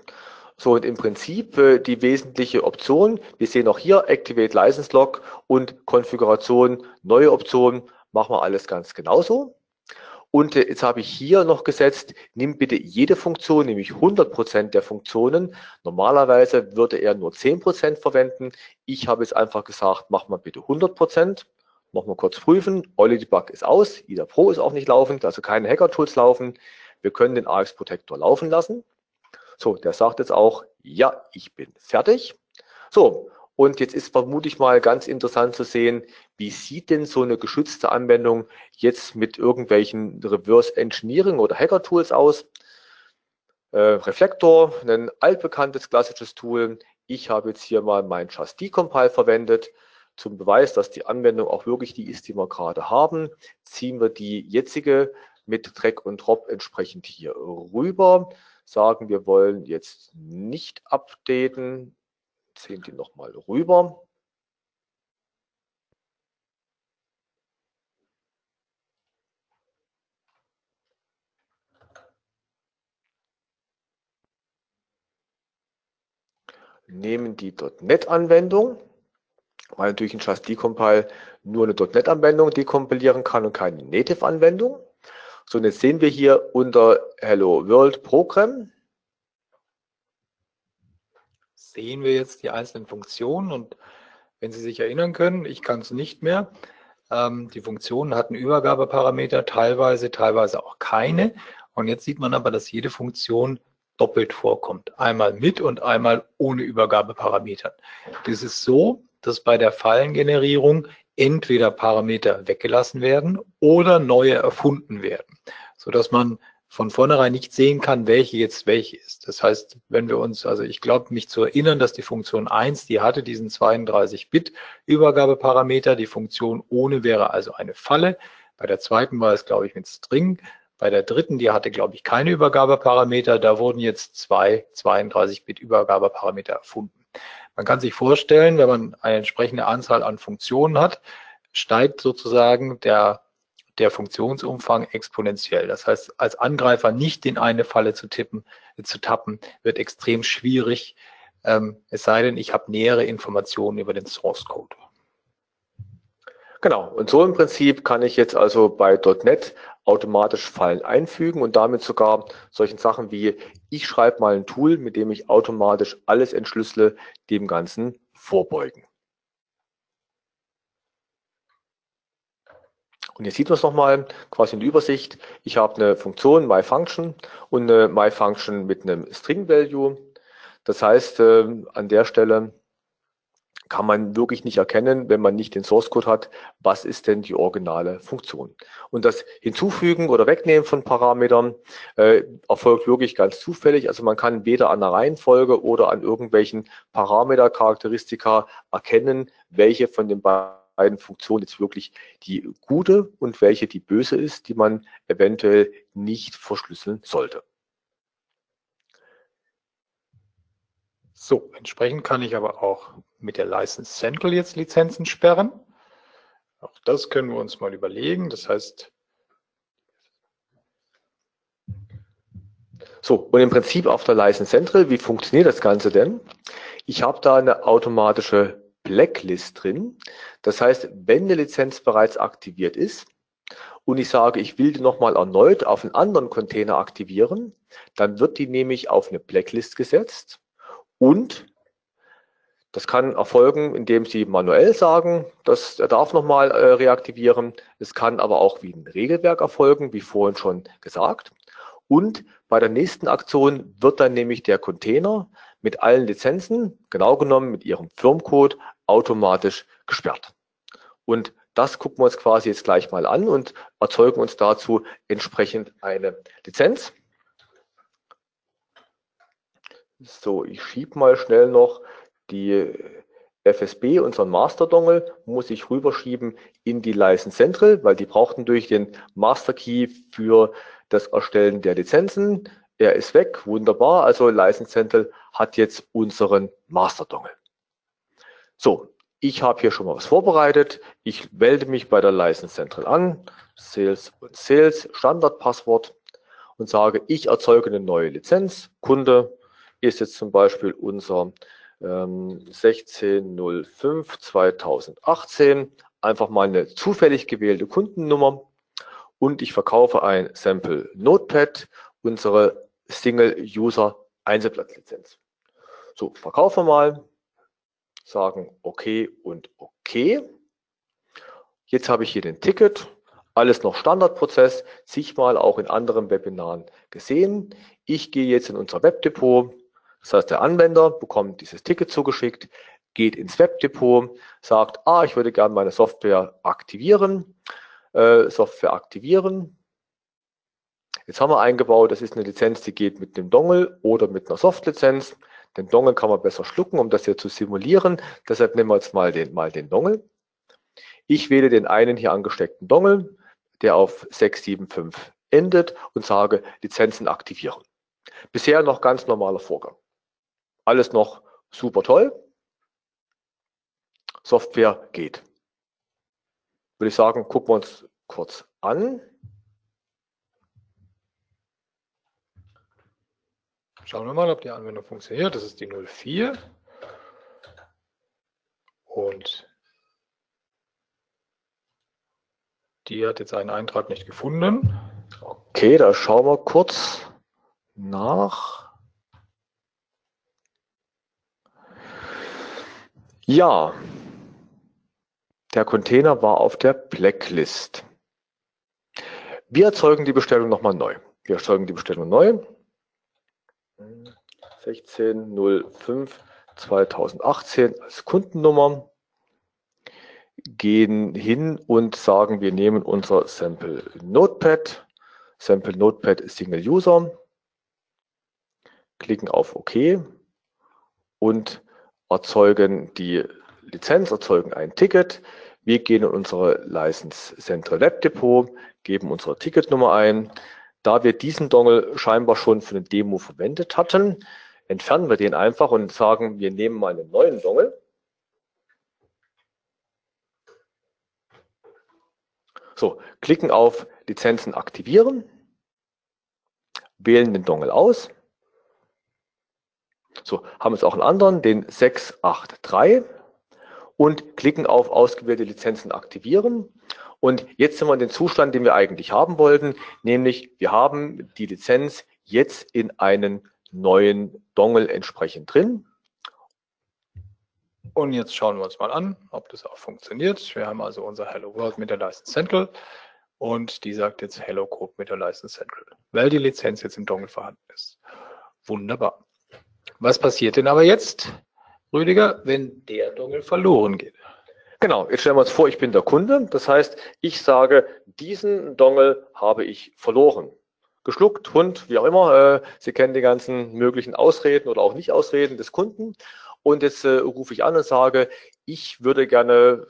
So, und im Prinzip äh, die wesentliche Option, wir sehen auch hier Activate License Log und Konfiguration, neue Option, machen wir alles ganz genauso. Und äh, jetzt habe ich hier noch gesetzt, nimm bitte jede Funktion, nämlich 100 Prozent der Funktionen. Normalerweise würde er nur 10 Prozent verwenden. Ich habe jetzt einfach gesagt, mach mal bitte 100 Prozent. Machen wir kurz prüfen. Olli Debug ist aus. IDA Pro ist auch nicht laufend, also keine Hacker-Tools laufen. Wir können den AX Protector laufen lassen. So, der sagt jetzt auch, ja, ich bin fertig. So, und jetzt ist vermutlich mal ganz interessant zu sehen, wie sieht denn so eine geschützte Anwendung jetzt mit irgendwelchen Reverse Engineering oder Hacker Tools aus? Äh, Reflektor, ein altbekanntes klassisches Tool. Ich habe jetzt hier mal mein Just Decompile verwendet. Zum Beweis, dass die Anwendung auch wirklich die ist, die wir gerade haben, ziehen wir die jetzige mit Drag und Drop entsprechend hier rüber. Sagen, wir wollen jetzt nicht updaten, ziehen die nochmal rüber. Nehmen die .NET-Anwendung, weil natürlich ein Just Decompile nur eine .NET-Anwendung dekompilieren kann und keine Native-Anwendung. So, und jetzt sehen wir hier unter Hello World Program, sehen wir jetzt die einzelnen Funktionen und wenn Sie sich erinnern können, ich kann es nicht mehr. Ähm, die Funktionen hatten Übergabeparameter, teilweise, teilweise auch keine. Und jetzt sieht man aber, dass jede Funktion doppelt vorkommt. Einmal mit und einmal ohne Übergabeparameter. Das ist so, dass bei der Fallengenerierung entweder Parameter weggelassen werden oder neue erfunden werden, sodass man von vornherein nicht sehen kann, welche jetzt welche ist. Das heißt, wenn wir uns, also ich glaube mich zu erinnern, dass die Funktion 1, die hatte diesen 32-Bit Übergabeparameter, die Funktion ohne wäre also eine Falle. Bei der zweiten war es, glaube ich, mit String. Bei der dritten, die hatte, glaube ich, keine Übergabeparameter. Da wurden jetzt zwei 32-Bit Übergabeparameter erfunden. Man kann sich vorstellen, wenn man eine entsprechende Anzahl an Funktionen hat, steigt sozusagen der der Funktionsumfang exponentiell. Das heißt, als Angreifer nicht in eine Falle zu tippen, zu tappen, wird extrem schwierig, ähm, es sei denn, ich habe nähere Informationen über den Source Code. Genau, und so im Prinzip kann ich jetzt also bei .NET automatisch Fallen einfügen und damit sogar solchen Sachen wie, ich schreibe mal ein Tool, mit dem ich automatisch alles entschlüssele, dem Ganzen vorbeugen. Und hier sieht man es nochmal quasi in der Übersicht. Ich habe eine Funktion myFunction und eine myFunction mit einem String Value. Das heißt, äh, an der Stelle kann man wirklich nicht erkennen, wenn man nicht den Source Code hat, was ist denn die originale Funktion. Und das Hinzufügen oder Wegnehmen von Parametern äh, erfolgt wirklich ganz zufällig. Also man kann weder an der Reihenfolge oder an irgendwelchen Parametercharakteristika erkennen, welche von den beiden beiden Funktionen jetzt wirklich die gute und welche die böse ist, die man eventuell nicht verschlüsseln sollte. So, entsprechend kann ich aber auch mit der License Central jetzt Lizenzen sperren. Auch das können wir uns mal überlegen. Das heißt, So, und im Prinzip auf der License Central, wie funktioniert das Ganze denn? Ich habe da eine automatische Blacklist drin. Das heißt, wenn eine Lizenz bereits aktiviert ist und ich sage, ich will die nochmal erneut auf einen anderen Container aktivieren, dann wird die nämlich auf eine Blacklist gesetzt und das kann erfolgen, indem Sie manuell sagen, dass er darf nochmal äh, reaktivieren. Es kann aber auch wie ein Regelwerk erfolgen, wie vorhin schon gesagt. Und bei der nächsten Aktion wird dann nämlich der Container mit allen Lizenzen, genau genommen mit Ihrem Firmcode, automatisch gesperrt. Und das gucken wir uns quasi jetzt gleich mal an und erzeugen uns dazu entsprechend eine Lizenz. So, ich schiebe mal schnell noch die FSB, unseren Master Dongle, muss ich rüberschieben in die License Central, weil die braucht natürlich den Master Key für das Erstellen der Lizenzen. Er ist weg, wunderbar. Also License Central hat jetzt unseren Master Dongle. So, ich habe hier schon mal was vorbereitet. Ich melde mich bei der License Central an, Sales und Sales, Standardpasswort und sage, ich erzeuge eine neue Lizenz. Kunde ist jetzt zum Beispiel unser ähm, 1605 2018. Einfach mal eine zufällig gewählte Kundennummer. und ich verkaufe ein Sample Notepad, unsere Single-User-Einzelblattlizenz. So, verkaufen wir mal, sagen OK und OK. Jetzt habe ich hier den Ticket, alles noch Standardprozess, zigmal auch in anderen Webinaren gesehen. Ich gehe jetzt in unser Webdepot, das heißt der Anwender bekommt dieses Ticket zugeschickt, geht ins Webdepot, sagt, ah, ich würde gerne meine Software aktivieren, äh, Software aktivieren. Jetzt haben wir eingebaut, das ist eine Lizenz, die geht mit dem Dongle oder mit einer Softlizenz. Den Dongle kann man besser schlucken, um das hier zu simulieren. Deshalb nehmen wir jetzt mal den, mal den Dongle. Ich wähle den einen hier angesteckten Dongle, der auf 675 endet und sage Lizenzen aktivieren. Bisher noch ganz normaler Vorgang. Alles noch super toll. Software geht. Würde ich sagen, gucken wir uns kurz an. Schauen wir mal, ob die Anwendung funktioniert. Das ist die 04. Und die hat jetzt einen Eintrag nicht gefunden. Okay, da schauen wir kurz nach. Ja, der Container war auf der Blacklist. Wir erzeugen die Bestellung nochmal neu. Wir erzeugen die Bestellung neu. 1605 2018 als Kundennummer. Gehen hin und sagen, wir nehmen unser Sample Notepad. Sample Notepad Single User. Klicken auf OK und erzeugen die Lizenz, erzeugen ein Ticket. Wir gehen in unsere License Central Web Depot, geben unsere Ticketnummer ein. Da wir diesen Dongle scheinbar schon für eine Demo verwendet hatten, entfernen wir den einfach und sagen, wir nehmen mal einen neuen Dongle. So, klicken auf Lizenzen aktivieren, wählen den Dongle aus. So, haben jetzt auch einen anderen, den 683 und klicken auf ausgewählte Lizenzen aktivieren. Und jetzt sind wir in den Zustand, den wir eigentlich haben wollten, nämlich wir haben die Lizenz jetzt in einen neuen Dongle entsprechend drin. Und jetzt schauen wir uns mal an, ob das auch funktioniert. Wir haben also unser Hello World mit der License Central und die sagt jetzt Hello Code mit der License Central, weil die Lizenz jetzt im Dongle vorhanden ist. Wunderbar. Was passiert denn aber jetzt? Rüdiger, wenn der Dongle verloren geht. Genau, jetzt stellen wir uns vor, ich bin der Kunde. Das heißt, ich sage, diesen Dongle habe ich verloren. Geschluckt, Hund, wie auch immer. Äh, Sie kennen die ganzen möglichen Ausreden oder auch Nicht-Ausreden des Kunden. Und jetzt äh, rufe ich an und sage, ich würde gerne,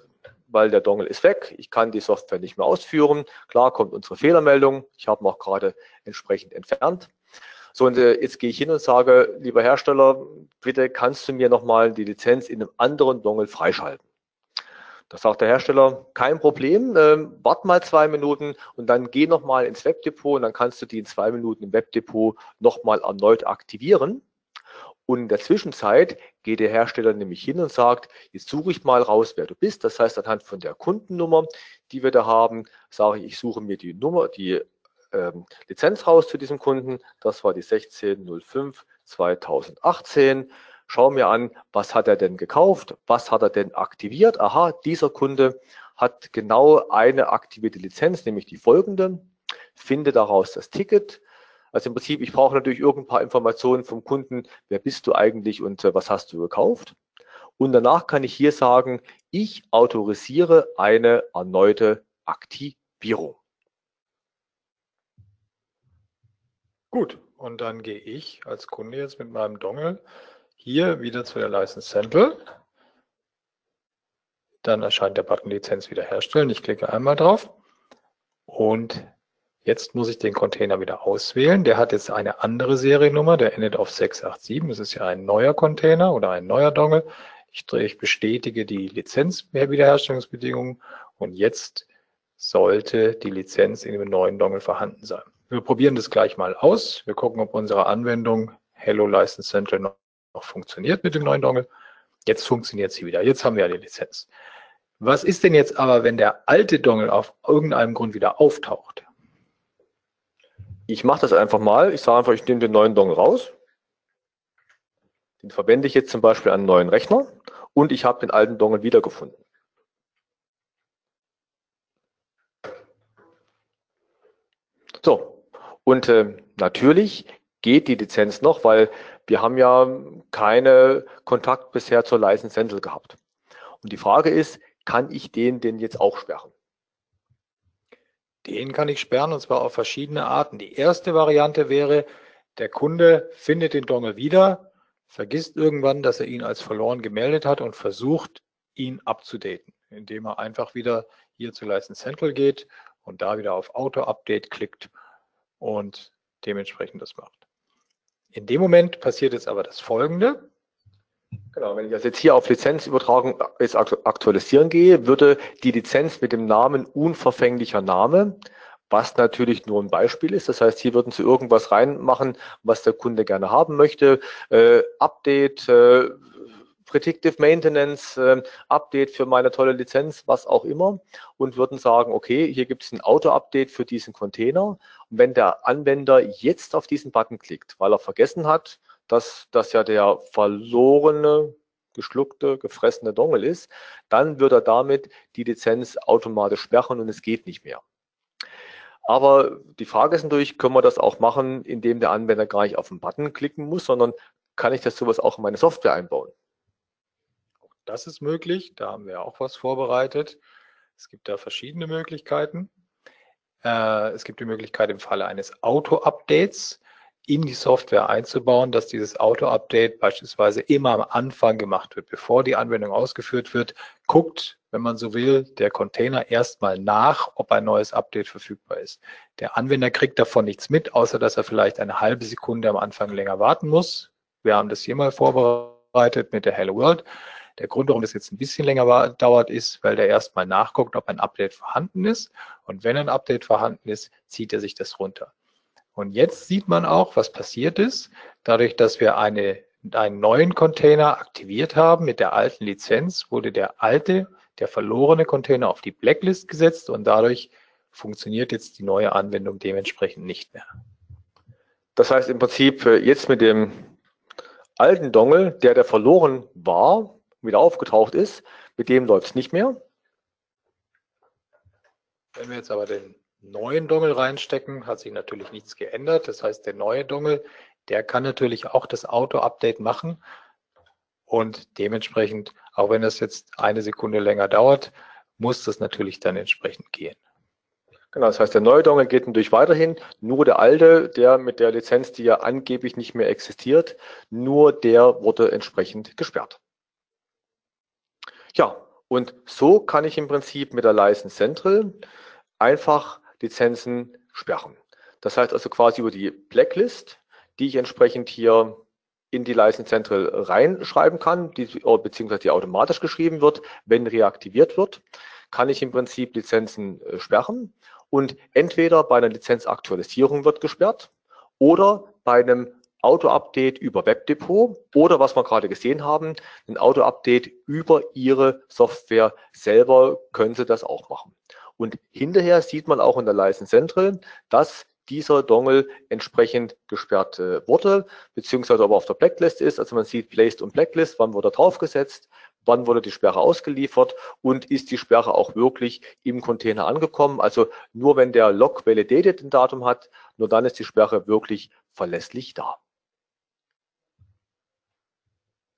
weil der Dongle ist weg, ich kann die Software nicht mehr ausführen. Klar kommt unsere Fehlermeldung. Ich habe ihn auch gerade entsprechend entfernt. So, und äh, jetzt gehe ich hin und sage, lieber Hersteller, bitte kannst du mir nochmal die Lizenz in einem anderen Dongle freischalten. Da sagt der Hersteller, kein Problem, ähm, wart mal zwei Minuten und dann geh nochmal ins Webdepot und dann kannst du die in zwei Minuten im Webdepot nochmal erneut aktivieren. Und in der Zwischenzeit geht der Hersteller nämlich hin und sagt, jetzt suche ich mal raus, wer du bist. Das heißt, anhand von der Kundennummer, die wir da haben, sage ich, ich suche mir die Nummer, die ähm, Lizenz raus zu diesem Kunden. Das war die 1605 2018. Schau mir an, was hat er denn gekauft? Was hat er denn aktiviert? Aha, dieser Kunde hat genau eine aktivierte Lizenz, nämlich die folgende. Finde daraus das Ticket. Also im Prinzip, ich brauche natürlich irgendein paar Informationen vom Kunden. Wer bist du eigentlich und äh, was hast du gekauft? Und danach kann ich hier sagen, ich autorisiere eine erneute Aktivierung. Gut, und dann gehe ich als Kunde jetzt mit meinem Dongle hier wieder zu der License Sample. Dann erscheint der Button Lizenz wiederherstellen. Ich klicke einmal drauf und jetzt muss ich den Container wieder auswählen. Der hat jetzt eine andere Seriennummer, der endet auf 687. Das ist ja ein neuer Container oder ein neuer Dongle. Ich, ich bestätige die Lizenz-Wiederherstellungsbedingungen und jetzt sollte die Lizenz in dem neuen Dongle vorhanden sein. Wir probieren das gleich mal aus. Wir gucken, ob unsere Anwendung Hello License Center noch, funktioniert mit dem neuen Dongle. Jetzt funktioniert sie wieder. Jetzt haben wir ja die Lizenz. Was ist denn jetzt aber, wenn der alte Dongle auf irgendeinem Grund wieder auftaucht? Ich mache das einfach mal. Ich sage einfach, ich nehme den neuen Dongle raus. Den verwende ich jetzt zum Beispiel an einen neuen Rechner und ich habe den alten Dongle wiedergefunden. So, und äh, natürlich geht die Lizenz noch, weil wir haben ja keine Kontakt bisher zur License Central gehabt. Und die Frage ist, kann ich den denn jetzt auch sperren? Den kann ich sperren und zwar auf verschiedene Arten. Die erste Variante wäre, der Kunde findet den Dongle wieder, vergisst irgendwann, dass er ihn als verloren gemeldet hat und versucht, ihn abzudaten, indem er einfach wieder hier zu License Central geht und da wieder auf Auto Update klickt und dementsprechend das macht. In dem Moment passiert jetzt aber das folgende. Genau, wenn ich das jetzt hier auf Lizenzübertragung jetzt aktualisieren gehe, würde die Lizenz mit dem Namen unverfänglicher Name, was natürlich nur ein Beispiel ist. Das heißt, hier würden Sie irgendwas reinmachen, was der Kunde gerne haben möchte. Äh, Update, äh, Predictive Maintenance, äh, Update für meine tolle Lizenz, was auch immer und würden sagen, okay, hier gibt es ein Auto-Update für diesen Container. Und wenn der Anwender jetzt auf diesen Button klickt, weil er vergessen hat, dass das ja der verlorene, geschluckte, gefressene Dongle ist, dann wird er damit die Lizenz automatisch sperren und es geht nicht mehr. Aber die Frage ist natürlich, können wir das auch machen, indem der Anwender gar nicht auf den Button klicken muss, sondern kann ich das sowas auch in meine Software einbauen? Das ist möglich. Da haben wir auch was vorbereitet. Es gibt da verschiedene Möglichkeiten. Äh, es gibt die Möglichkeit im Falle eines Auto-Updates in die Software einzubauen, dass dieses Auto-Update beispielsweise immer am Anfang gemacht wird, bevor die Anwendung ausgeführt wird, guckt, wenn man so will, der Container erstmal nach, ob ein neues Update verfügbar ist. Der Anwender kriegt davon nichts mit, außer dass er vielleicht eine halbe Sekunde am Anfang länger warten muss. Wir haben das hier mal vorbereitet mit der Hello World. Der Grund, warum das jetzt ein bisschen länger dauert, ist, weil der erstmal nachguckt, ob ein Update vorhanden ist. Und wenn ein Update vorhanden ist, zieht er sich das runter. Und jetzt sieht man auch, was passiert ist. Dadurch, dass wir eine, einen neuen Container aktiviert haben mit der alten Lizenz, wurde der alte, der verlorene Container auf die Blacklist gesetzt und dadurch funktioniert jetzt die neue Anwendung dementsprechend nicht mehr. Das heißt im Prinzip äh, jetzt mit dem alten Dongle, der der verloren war, wieder aufgetaucht ist, mit dem läuft es nicht mehr. Wenn wir jetzt aber den neuen Dongle reinstecken, hat sich natürlich nichts geändert. Das heißt, der neue Dongle, der kann natürlich auch das Auto-Update machen und dementsprechend, auch wenn das jetzt eine Sekunde länger dauert, muss das natürlich dann entsprechend gehen. Genau, das heißt, der neue Dongle geht natürlich weiterhin, nur der alte, der mit der Lizenz, die ja angeblich nicht mehr existiert, nur der wurde entsprechend gesperrt. Ja, und so kann ich im Prinzip mit der License Central einfach Lizenzen sperren. Das heißt also quasi über die Blacklist, die ich entsprechend hier in die License Central reinschreiben kann, die, beziehungsweise die automatisch geschrieben wird, wenn reaktiviert wird, kann ich im Prinzip Lizenzen äh, sperren und entweder bei einer Lizenzaktualisierung wird gesperrt oder bei einem Auto-Update über Webdepot oder was wir gerade gesehen haben, ein Auto-Update über Ihre Software selber können Sie das auch machen. Und hinterher sieht man auch in der License Central, dass dieser Dongle entsprechend gesperrt äh, wurde, beziehungsweise aber auf der Blacklist ist. Also man sieht Placed und Blacklist, wann wurde er draufgesetzt, wann wurde die Sperre ausgeliefert und ist die Sperre auch wirklich im Container angekommen. Also nur wenn der Log validated ein Datum hat, nur dann ist die Sperre wirklich verlässlich da.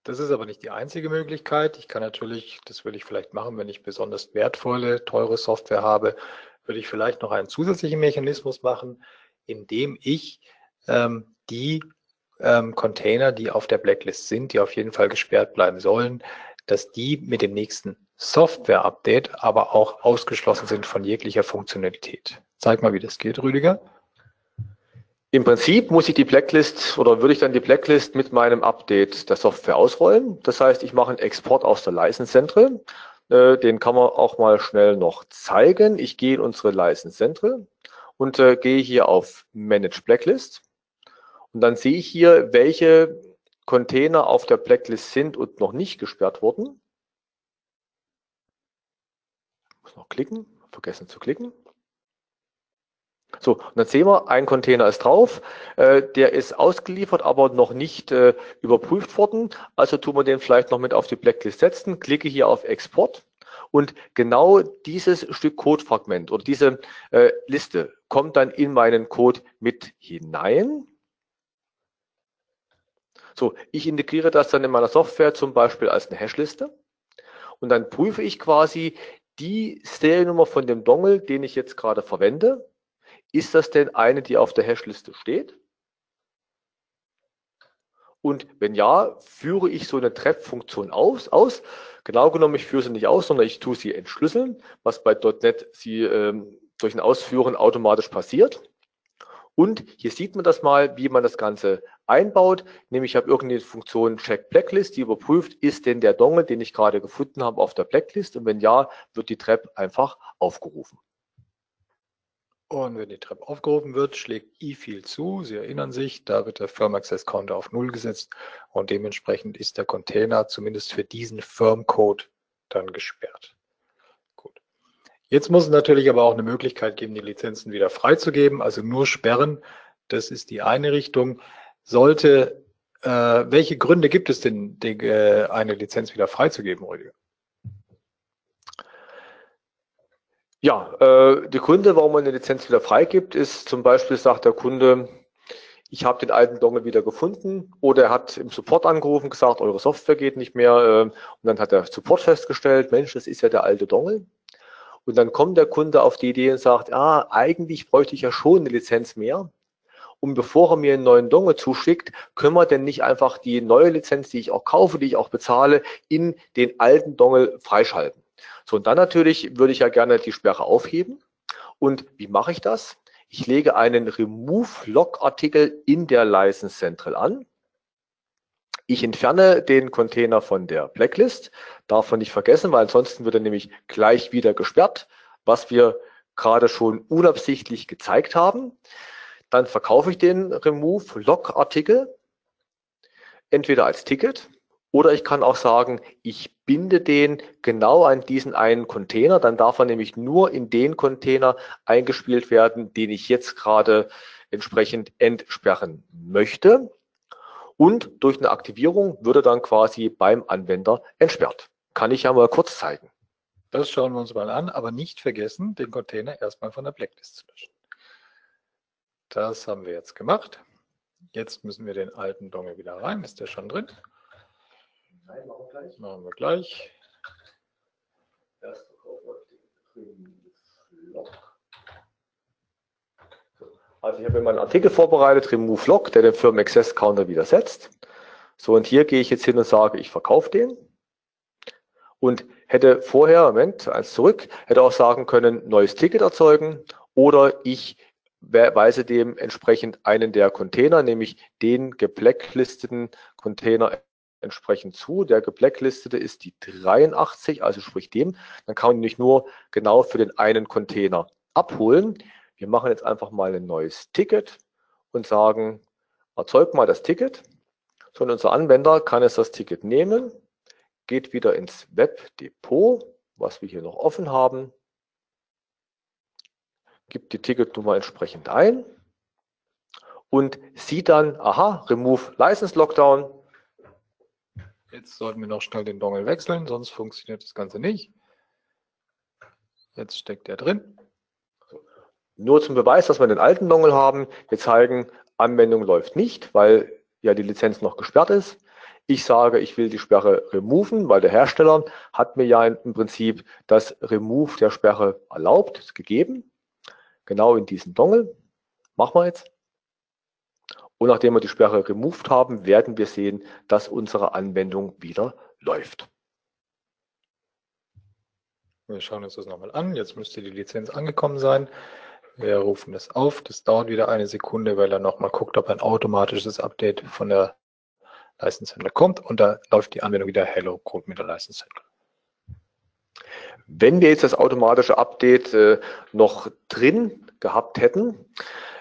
Das ist aber nicht die einzige Möglichkeit. Ich kann natürlich, das würde ich vielleicht machen, wenn ich besonders wertvolle, teure Software habe, würde ich vielleicht noch einen zusätzlichen Mechanismus machen, indem ich ähm, die ähm, Container, die auf der Blacklist sind, die auf jeden Fall gesperrt bleiben sollen, dass die mit dem nächsten Software-Update aber auch ausgeschlossen sind von jeglicher Funktionalität. Zeig mal, wie das geht, Rüdiger. Im Prinzip muss ich die Blacklist oder würde ich dann die Blacklist mit meinem Update der Software ausrollen. Das heißt, ich mache einen Export aus der License Central. Äh, den kann man auch mal schnell noch zeigen. Ich gehe in unsere License Central und äh, gehe hier auf Manage Blacklist. Und dann sehe ich hier, welche Container auf der Blacklist sind und noch nicht gesperrt wurden. Ich muss noch klicken, vergessen zu klicken. So, und dann sehen wir, ein Container ist drauf, äh, der ist ausgeliefert, aber noch nicht äh, überprüft worden. Also tun wir den vielleicht noch mit auf die Blacklist setzen, klicke hier auf Export und genau dieses Stück Codefragment oder diese äh, Liste kommt dann in meinen Code mit hinein. So, ich integriere das dann in meiner Software zum Beispiel als eine Hashliste und dann prüfe ich quasi die Seriennummer von dem Dongle, den ich jetzt gerade verwende. Ist das denn eine, die auf der Hashliste steht? Und wenn ja, führe ich so eine Trap-Funktion aus, aus. Genau genommen, ich führe sie nicht aus, sondern ich tue sie entschlüsseln, was bei .NET sie ähm, durch ein Ausführen automatisch passiert. Und hier sieht man das mal, wie man das Ganze einbaut. Nämlich ich habe irgendeine Funktion Check Blacklist, die überprüft, ist denn der Dongle, den ich gerade gefunden habe, auf der Blacklist? Und wenn ja, wird die Trap einfach aufgerufen. Und wenn die Trap aufgerufen wird, schlägt eField zu. Sie erinnern sich, da wird der Firm Access Counter auf Null gesetzt und dementsprechend ist der Container zumindest für diesen Firm Code dann gesperrt. Jetzt muss es natürlich aber auch eine Möglichkeit geben, die Lizenzen wieder freizugeben, also nur sperren. Das ist die eine Richtung. Sollte, äh, welche Gründe gibt es denn, die, äh, eine Lizenz wieder freizugeben, Rüdiger? Ja, äh, die Gründe, warum man eine Lizenz wieder freigibt, ist zum Beispiel, sagt der Kunde, ich habe den alten Dongle wieder gefunden oder er hat im Support angerufen, gesagt, eure Software geht nicht mehr äh, und dann hat der Support festgestellt, Mensch, das ist ja der alte Dongle. Und dann kommt der Kunde auf die Idee und sagt, ah, eigentlich bräuchte ich ja schon eine Lizenz mehr. Und bevor er mir einen neuen Dongle zuschickt, können wir denn nicht einfach die neue Lizenz, die ich auch kaufe, die ich auch bezahle, in den alten Dongle freischalten. So, und dann natürlich würde ich ja gerne die Sperre aufheben. Und wie mache ich das? Ich lege einen Remove-Log-Artikel in der License Central an. Ich entferne den Container von der Blacklist, man nicht vergessen, weil ansonsten wird er nämlich gleich wieder gesperrt, was wir gerade schon unabsichtlich gezeigt haben. Dann verkaufe ich den Remove Log Artikel entweder als Ticket oder ich kann auch sagen, ich binde den genau an diesen einen Container. Dann darf er nämlich nur in den Container eingespielt werden, den ich jetzt gerade entsprechend entsperren möchte und durch eine Aktivierung würde dann quasi beim Anwender entsperrt. Kann ich ja mal kurz zeigen. Das schauen wir uns mal an, aber nicht vergessen, den Container erstmal von der Blacklist zu löschen. Das haben wir jetzt gemacht. Jetzt müssen wir den alten Dongle wieder rein. Ist der schon drin? Nein, machen wir gleich. Machen wir gleich. Erst verkaufen wir den Log. Also ich habe immer einen Artikel vorbereitet, Remove Log, der den Firmen Access Counter widersetzt. So, und hier gehe ich jetzt hin und sage, ich verkaufe den. Und hätte vorher, Moment, eins zurück, hätte auch sagen können, neues Ticket erzeugen oder ich weise dem entsprechend einen der Container, nämlich den geblacklisteten Container entsprechend zu. Der geblacklistete ist die 83, also sprich dem. Dann kann man nämlich nur genau für den einen Container abholen. Wir machen jetzt einfach mal ein neues Ticket und sagen, erzeug mal das Ticket. So, und unser Anwender kann jetzt das Ticket nehmen, geht wieder ins Webdepot, was wir hier noch offen haben, gibt die Ticketnummer entsprechend ein und sieht dann, aha, Remove License Lockdown. Jetzt sollten wir noch schnell den Dongle wechseln, sonst funktioniert das Ganze nicht. Jetzt steckt er drin. Nur zum Beweis, dass wir den alten Dongle haben. Wir zeigen, Anwendung läuft nicht, weil ja die Lizenz noch gesperrt ist. Ich sage, ich will die Sperre removen, weil der Hersteller hat mir ja im Prinzip das Remove der Sperre erlaubt, gegeben. Genau in diesen Dongle. Machen wir jetzt. Und nachdem wir die Sperre removed haben, werden wir sehen, dass unsere Anwendung wieder läuft. Wir schauen uns das nochmal an. Jetzt müsste die Lizenz angekommen sein. Wir rufen das auf. Das dauert wieder eine Sekunde, weil er nochmal guckt, ob ein automatisches Update von der License Handler kommt und da läuft die Anwendung wieder Hello Code mit der License Handler. Wenn wir jetzt das automatische Update äh, noch drin gehabt hätten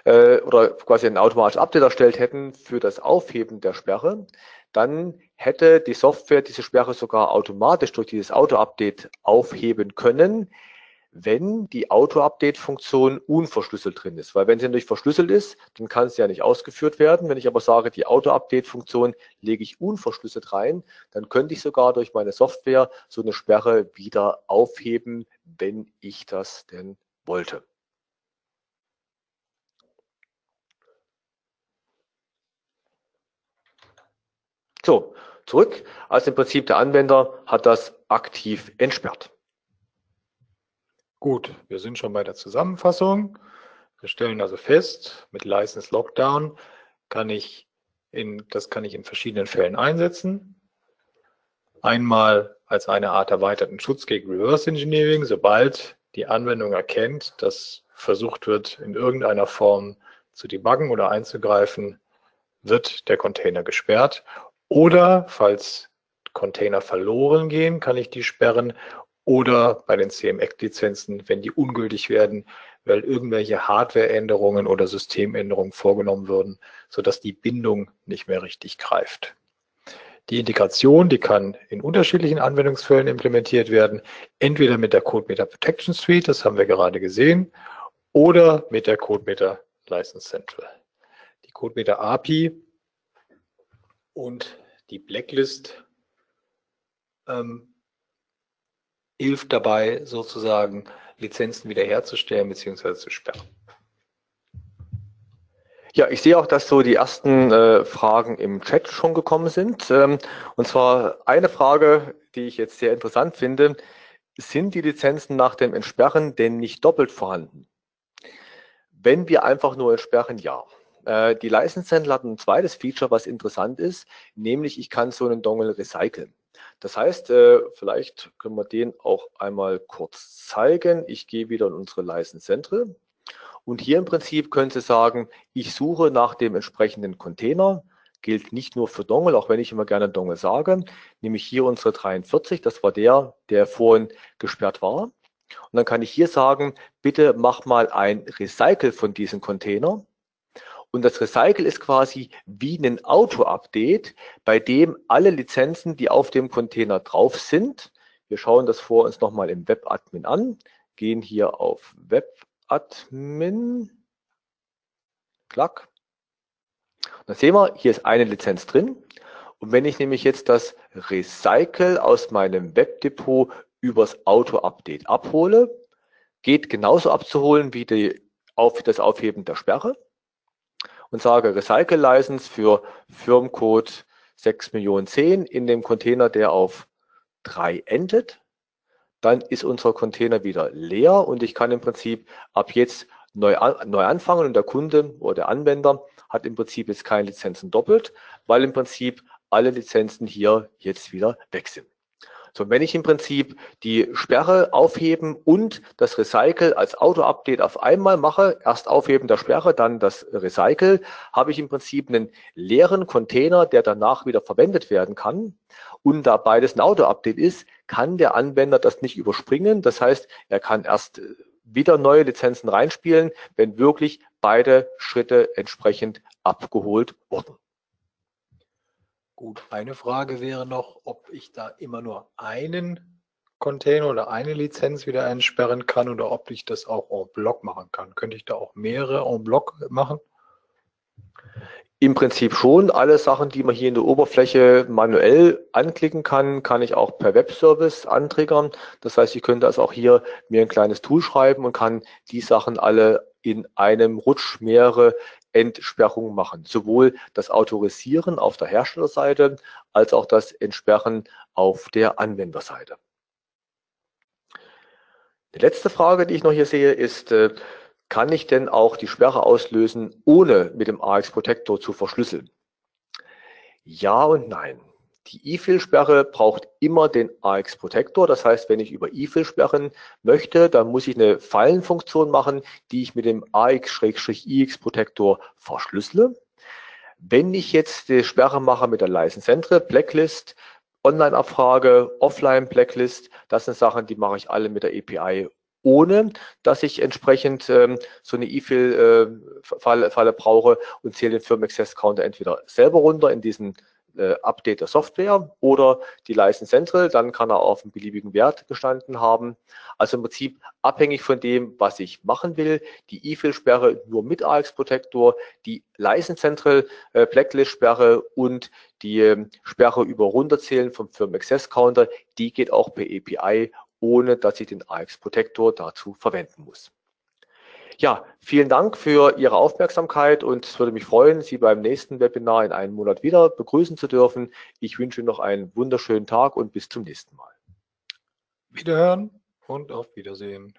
äh, oder quasi ein automatisches Update erstellt hätten für das Aufheben der Sperre, dann hätte die Software diese Sperre sogar automatisch durch dieses Auto-Update aufheben können, wenn die Auto-Update-Funktion unverschlüsselt drin ist. Weil wenn sie natürlich verschlüsselt ist, dann kann sie ja nicht ausgeführt werden. Wenn ich aber sage, die Auto-Update-Funktion lege ich unverschlüsselt rein, dann könnte ich sogar durch meine Software so eine Sperre wieder aufheben, wenn ich das denn wollte. So, zurück. Also im Prinzip der Anwender hat das aktiv entsperrt. Gut, wir sind schon bei der Zusammenfassung. Wir stellen also fest, mit License Lockdown kann ich in, das kann ich in verschiedenen Fällen einsetzen. Einmal als eine Art erweiterten Schutz gegen Reverse Engineering, sobald die Anwendung erkennt, dass versucht wird, in irgendeiner Form zu debuggen oder einzugreifen, wird der Container gesperrt. Oder falls Container verloren gehen, kann ich die sperren oder bei den CMX-Lizenzen, wenn die ungültig werden, weil irgendwelche Hardwareänderungen oder Systemänderungen vorgenommen würden, sodass die Bindung nicht mehr richtig greift. Die Integration, die kann in unterschiedlichen Anwendungsfällen implementiert werden, entweder mit der CodeMeter Protection Suite, das haben wir gerade gesehen, oder mit der CodeMeter License Central. Die CodeMeter API und die Blacklist ähm, hilft dabei, sozusagen Lizenzen wiederherzustellen bzw. zu sperren. Ja, ich sehe auch, dass so die ersten äh, Fragen im Chat schon gekommen sind. Ähm, und zwar eine Frage, die ich jetzt sehr interessant finde. Sind die Lizenzen nach dem Entsperren denn nicht doppelt vorhanden? Wenn wir einfach nur entsperren, ja. Äh, die License Handler hat ein zweites Feature, was interessant ist, nämlich ich kann so einen Dongle recyceln. Das heißt, äh, vielleicht können wir den auch einmal kurz zeigen. Ich gehe wieder in unsere License Central. Und hier im Prinzip können Sie sagen, ich suche nach dem entsprechenden Container. Gilt nicht nur für Dongle, auch wenn ich immer gerne Dongle sage. Nämlich hier unsere 43, das war der, der vorhin gesperrt war. Und dann kann ich hier sagen, bitte mach mal ein Recycle von diesem Container. Und das Recycle ist quasi wie ein Auto-Update, bei dem alle Lizenzen, die auf dem Container drauf sind, wir schauen das vor uns nochmal im Webadmin an, gehen hier auf Webadmin, klack. Dann sehen wir, hier ist eine Lizenz drin. Und wenn ich nämlich jetzt das Recycle aus meinem Webdepot übers Auto-Update abhole, geht genauso abzuholen wie die, auf, das Aufheben der Sperre und sage Recycle License für Firmencode 6 Millionen 10 in dem Container, der auf 3 endet, dann ist unser Container wieder leer und ich kann im Prinzip ab jetzt neu, neu anfangen und der Kunde oder der Anwender hat im Prinzip jetzt keine Lizenzen doppelt, weil im Prinzip alle Lizenzen hier jetzt wieder weg sind. So, wenn ich im Prinzip die Sperre aufheben und das Recycle als Auto-Update auf einmal mache, erst Aufheben der Sperre, dann das Recycle, habe ich im Prinzip einen leeren Container, der danach wieder verwendet werden kann. Und da beides ein Auto-Update ist, kann der Anwender das nicht überspringen. Das heißt, er kann erst wieder neue Lizenzen reinspielen, wenn wirklich beide Schritte entsprechend abgeholt wurden. Gut, eine Frage wäre noch, ob ich da immer nur einen Container oder eine Lizenz wieder einsperren kann oder ob ich das auch en bloc machen kann. Könnte ich da auch mehrere en bloc machen? Im Prinzip schon. Alle Sachen, die man hier in der Oberfläche manuell anklicken kann, kann ich auch per Webservice antriggern. Das heißt, ich könnte also auch hier mir ein kleines Tool schreiben und kann die Sachen alle in einem Rutsch mehrere Entsperrung machen. Sowohl das Autorisieren auf der Herstellerseite als auch das Entsperren auf der Anwenderseite. Die letzte Frage, die ich noch hier sehe, ist, äh, kann ich denn auch die Sperre auslösen, ohne mit dem AX Protector zu verschlüsseln? Ja und nein. Die E-Fill-Sperre braucht immer den AX-Protektor. Das heißt, wenn ich über E-Fill sperren möchte, dann muss ich eine Fallenfunktion machen, die ich mit dem AX-IX-Protektor verschlüssele. Wenn ich jetzt die Sperre mache mit der License Central, Blacklist, Online-Abfrage, Offline-Blacklist, das sind Sachen, die mache ich alle mit der API ohne dass ich entsprechend ähm, so eine E-Fill-Falle äh, Falle brauche und zähle den Firmen Access Counter entweder selber runter in diesen äh, Update der Software oder die License Central, dann kann er auf einen beliebigen Wert gestanden haben. Also im Prinzip abhängig von dem, was ich machen will. Die E-Fill-Sperre nur mit AX Protector, die License Central äh, Blacklist-Sperre und die äh, Sperre über Runterzählen vom Firm Access Counter, die geht auch per API, ohne dass ich den AX Protector dazu verwenden muss. Ja, vielen Dank für Ihre Aufmerksamkeit und es würde mich freuen, Sie beim nächsten Webinar in einem Monat wieder begrüßen zu dürfen. Ich wünsche Ihnen noch einen wunderschönen Tag und bis zum nächsten Mal. Wiederhören und auf Wiedersehen.